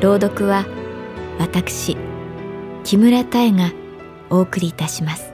朗読は私木村多江がお送りいたします。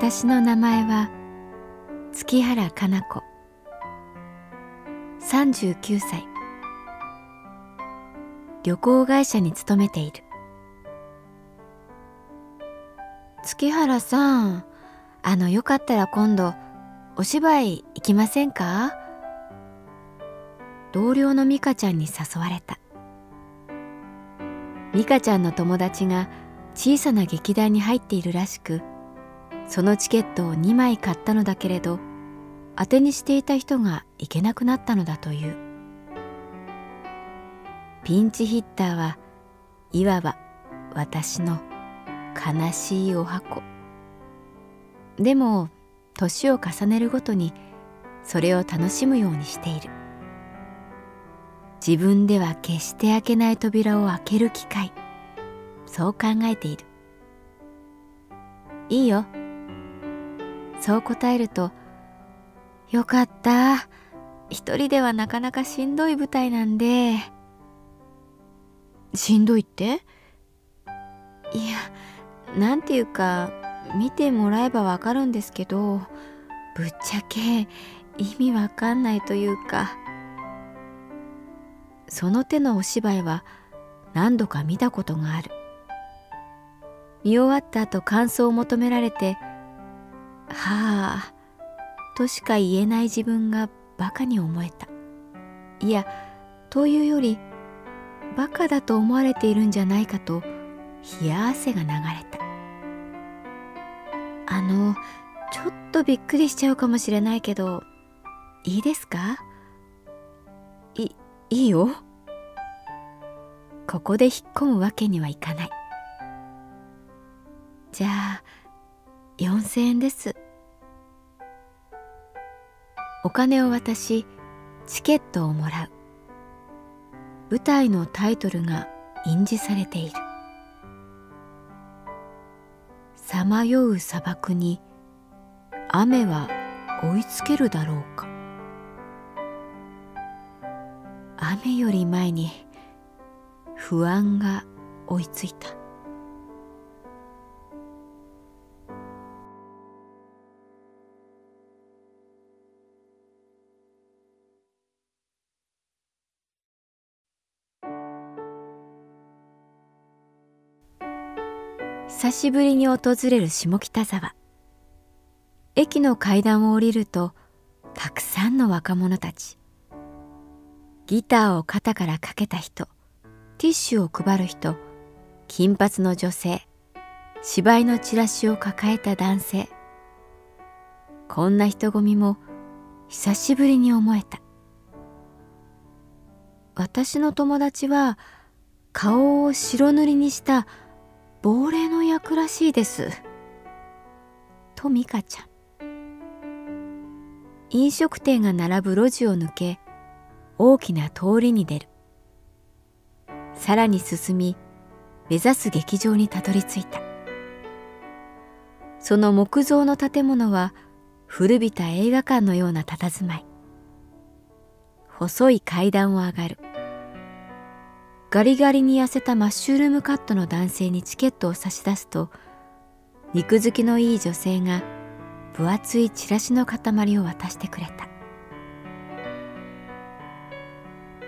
私の名前は月原かな子。39歳。旅行会社に勤めている。月原さんあのよかったら今度お芝居行きませんか？同僚の美香ちゃんに誘われた。美香ちゃんの友達が小さな劇団に入っているらしくそのチケットを2枚買ったのだけれど当てにしていた人が行けなくなったのだという。ピンチヒッターはいわば私の悲しいお箱。でも年を重ねるごとにそれを楽しむようにしている。自分では決して開けない扉を開ける機会。そう考えている。いいよ。そう答えると「よかった。一人ではなかなかしんどい舞台なんで」しんどいって？いやなんていうか見てもらえばわかるんですけどぶっちゃけ意味わかんないというか。その手のお芝居は何度か見たことがある。見終わった後感想を求められてはあ。としか言えない自分がバカに思えた。いやというよりバカだと思われているんじゃないかと冷や汗が流れた。あのちょっとびっくりしちゃうかもしれないけどいいですか？いいいよ。ここで引っ込むわけにはいかない。じゃあ4,000円です。お金を渡しチケットをもらう。舞台のタイトルが印字されている。さまよう砂漠に雨は追いつけるだろうか。雨より前に不安が追いついた。久しぶりに訪れる下北沢。駅の階段を降りるとたくさんの若者たち。ギターを肩からかけた人ティッシュを配る人金髪の女性芝居のチラシを抱えた男性。こんな人混みも久しぶりに思えた。私の友達は顔を白塗りにした亡霊の役らしいです」と美香ちゃん。飲食店が並ぶ路地を抜け大きな通りに出る。さらに進み目指す劇場にたどり着いた。その木造の建物は古びた映画館のような佇まい。細い階段を上がる。ガリガリに痩せたマッシュルームカットの男性にチケットを差し出すと肉付きのいい女性が分厚いチラシの塊を渡してくれた。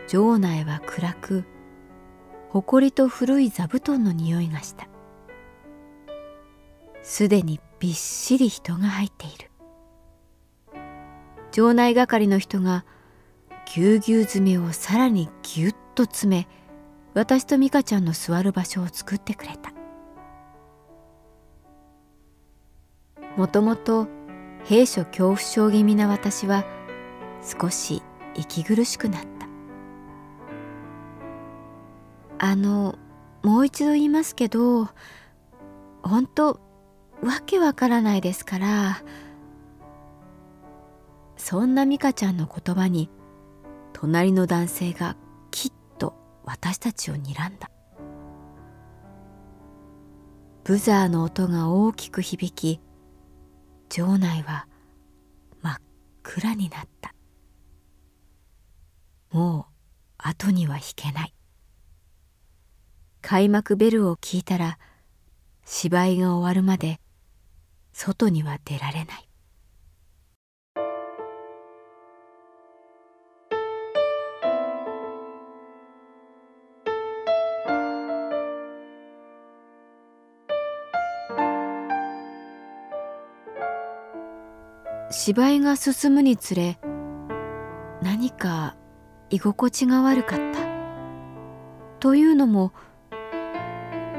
場内は暗く埃と古い座布団の匂いがした。すでにびっしり人が入っている。場内係の人がぎゅうぎゅう詰めをさらにぎゅっと詰め私と美香ちゃんの座る場所を作ってくれた。もともと兵所恐怖症気味な私は少し息苦しくなった。あのもう一度言いますけど本当わけわからないですからそんな美香ちゃんの言葉に隣の男性が私たちを睨んだ。ブザーの音が大きく響き場内は真っ暗になった。もう後には引けない。開幕ベルを聞いたら芝居が終わるまで外には出られない。芝居が進むにつれ何か居心地が悪かった。というのも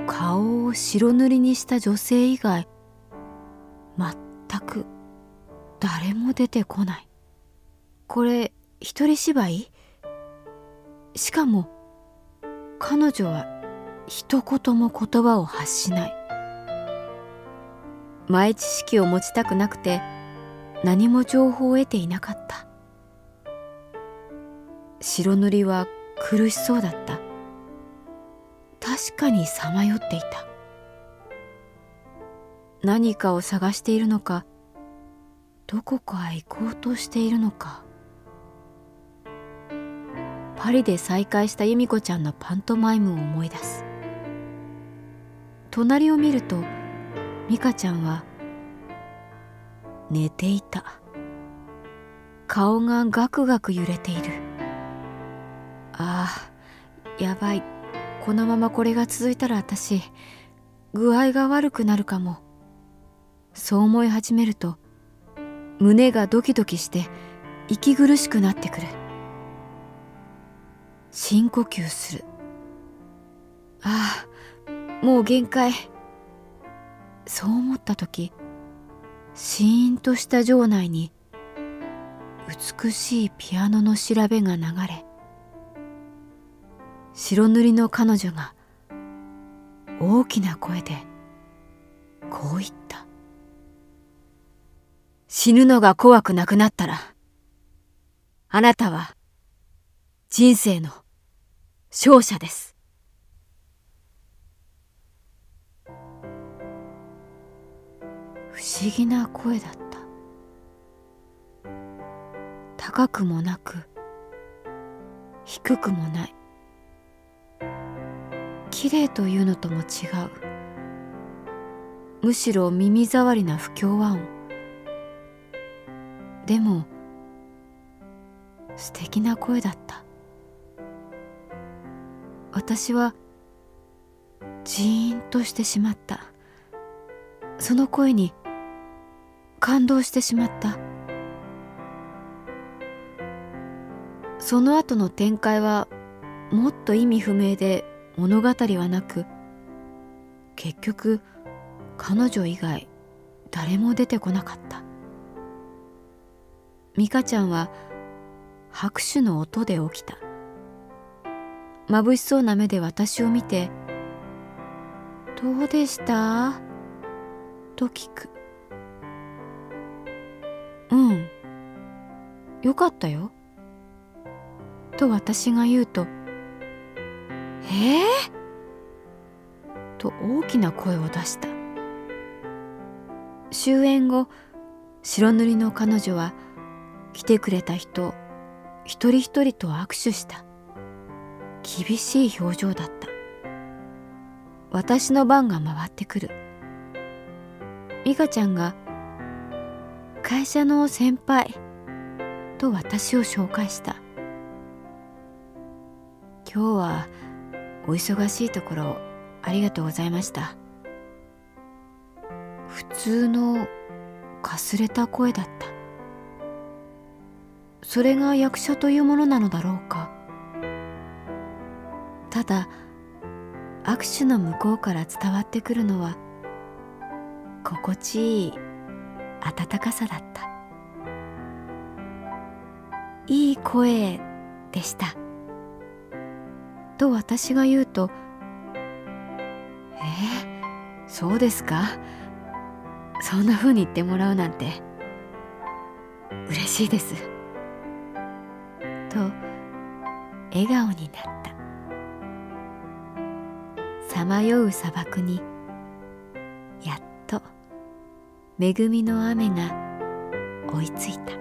顔を白塗りにした女性以外全く誰も出てこない。これ一人芝居？しかも彼女は一言も言葉を発しない。前知識を持ちたくなくて何も情報を得ていなかった。白塗りは苦しそうだった。確かにさまよっていた。何かを探しているのかどこかへ行こうとしているのか。パリで再会した由美子ちゃんのパントマイムを思い出す。隣を見ると美香ちゃんは寝ていた。顔がガクガク揺れている。ああやばい。このままこれが続いたら私具合が悪くなるかも。そう思い始めると胸がドキドキして息苦しくなってくる。深呼吸する。ああもう限界。そう思った時シーンとした場内に美しいピアノの調べが流れ白塗りの彼女が大きな声でこう言った「死ぬのが怖くなくなったらあなたは人生の勝者です」不思議な声だった。高くもなく低くもない。綺麗というのとも違う。むしろ耳障りな不協和音。でも素敵な声だった。私はジーンとしてしまった。その声に感動してしまった。その後の展開はもっと意味不明で物語はなく結局彼女以外誰も出てこなかった。美香ちゃんは拍手の音で起きた。眩しそうな目で私を見て「どうでした?」と聞く。うん。よかったよ。と私が言うとえー、と大きな声を出した。終演後白塗りの彼女は来てくれた人一人一人と握手した。厳しい表情だった。私の番が回ってくる。美香ちゃんが「会社の先輩」と私を紹介した。今日はお忙しいところありがとうございました。普通のかすれた声だった。それが役者というものなのだろうか。ただ握手の向こうから伝わってくるのは心地いい温かさだった。いい声でした。と私が言うと「えー、そうですか？そんな風に言ってもらうなんて嬉しいです」と笑顔になった。さまよう砂漠に恵みの雨が追いついた。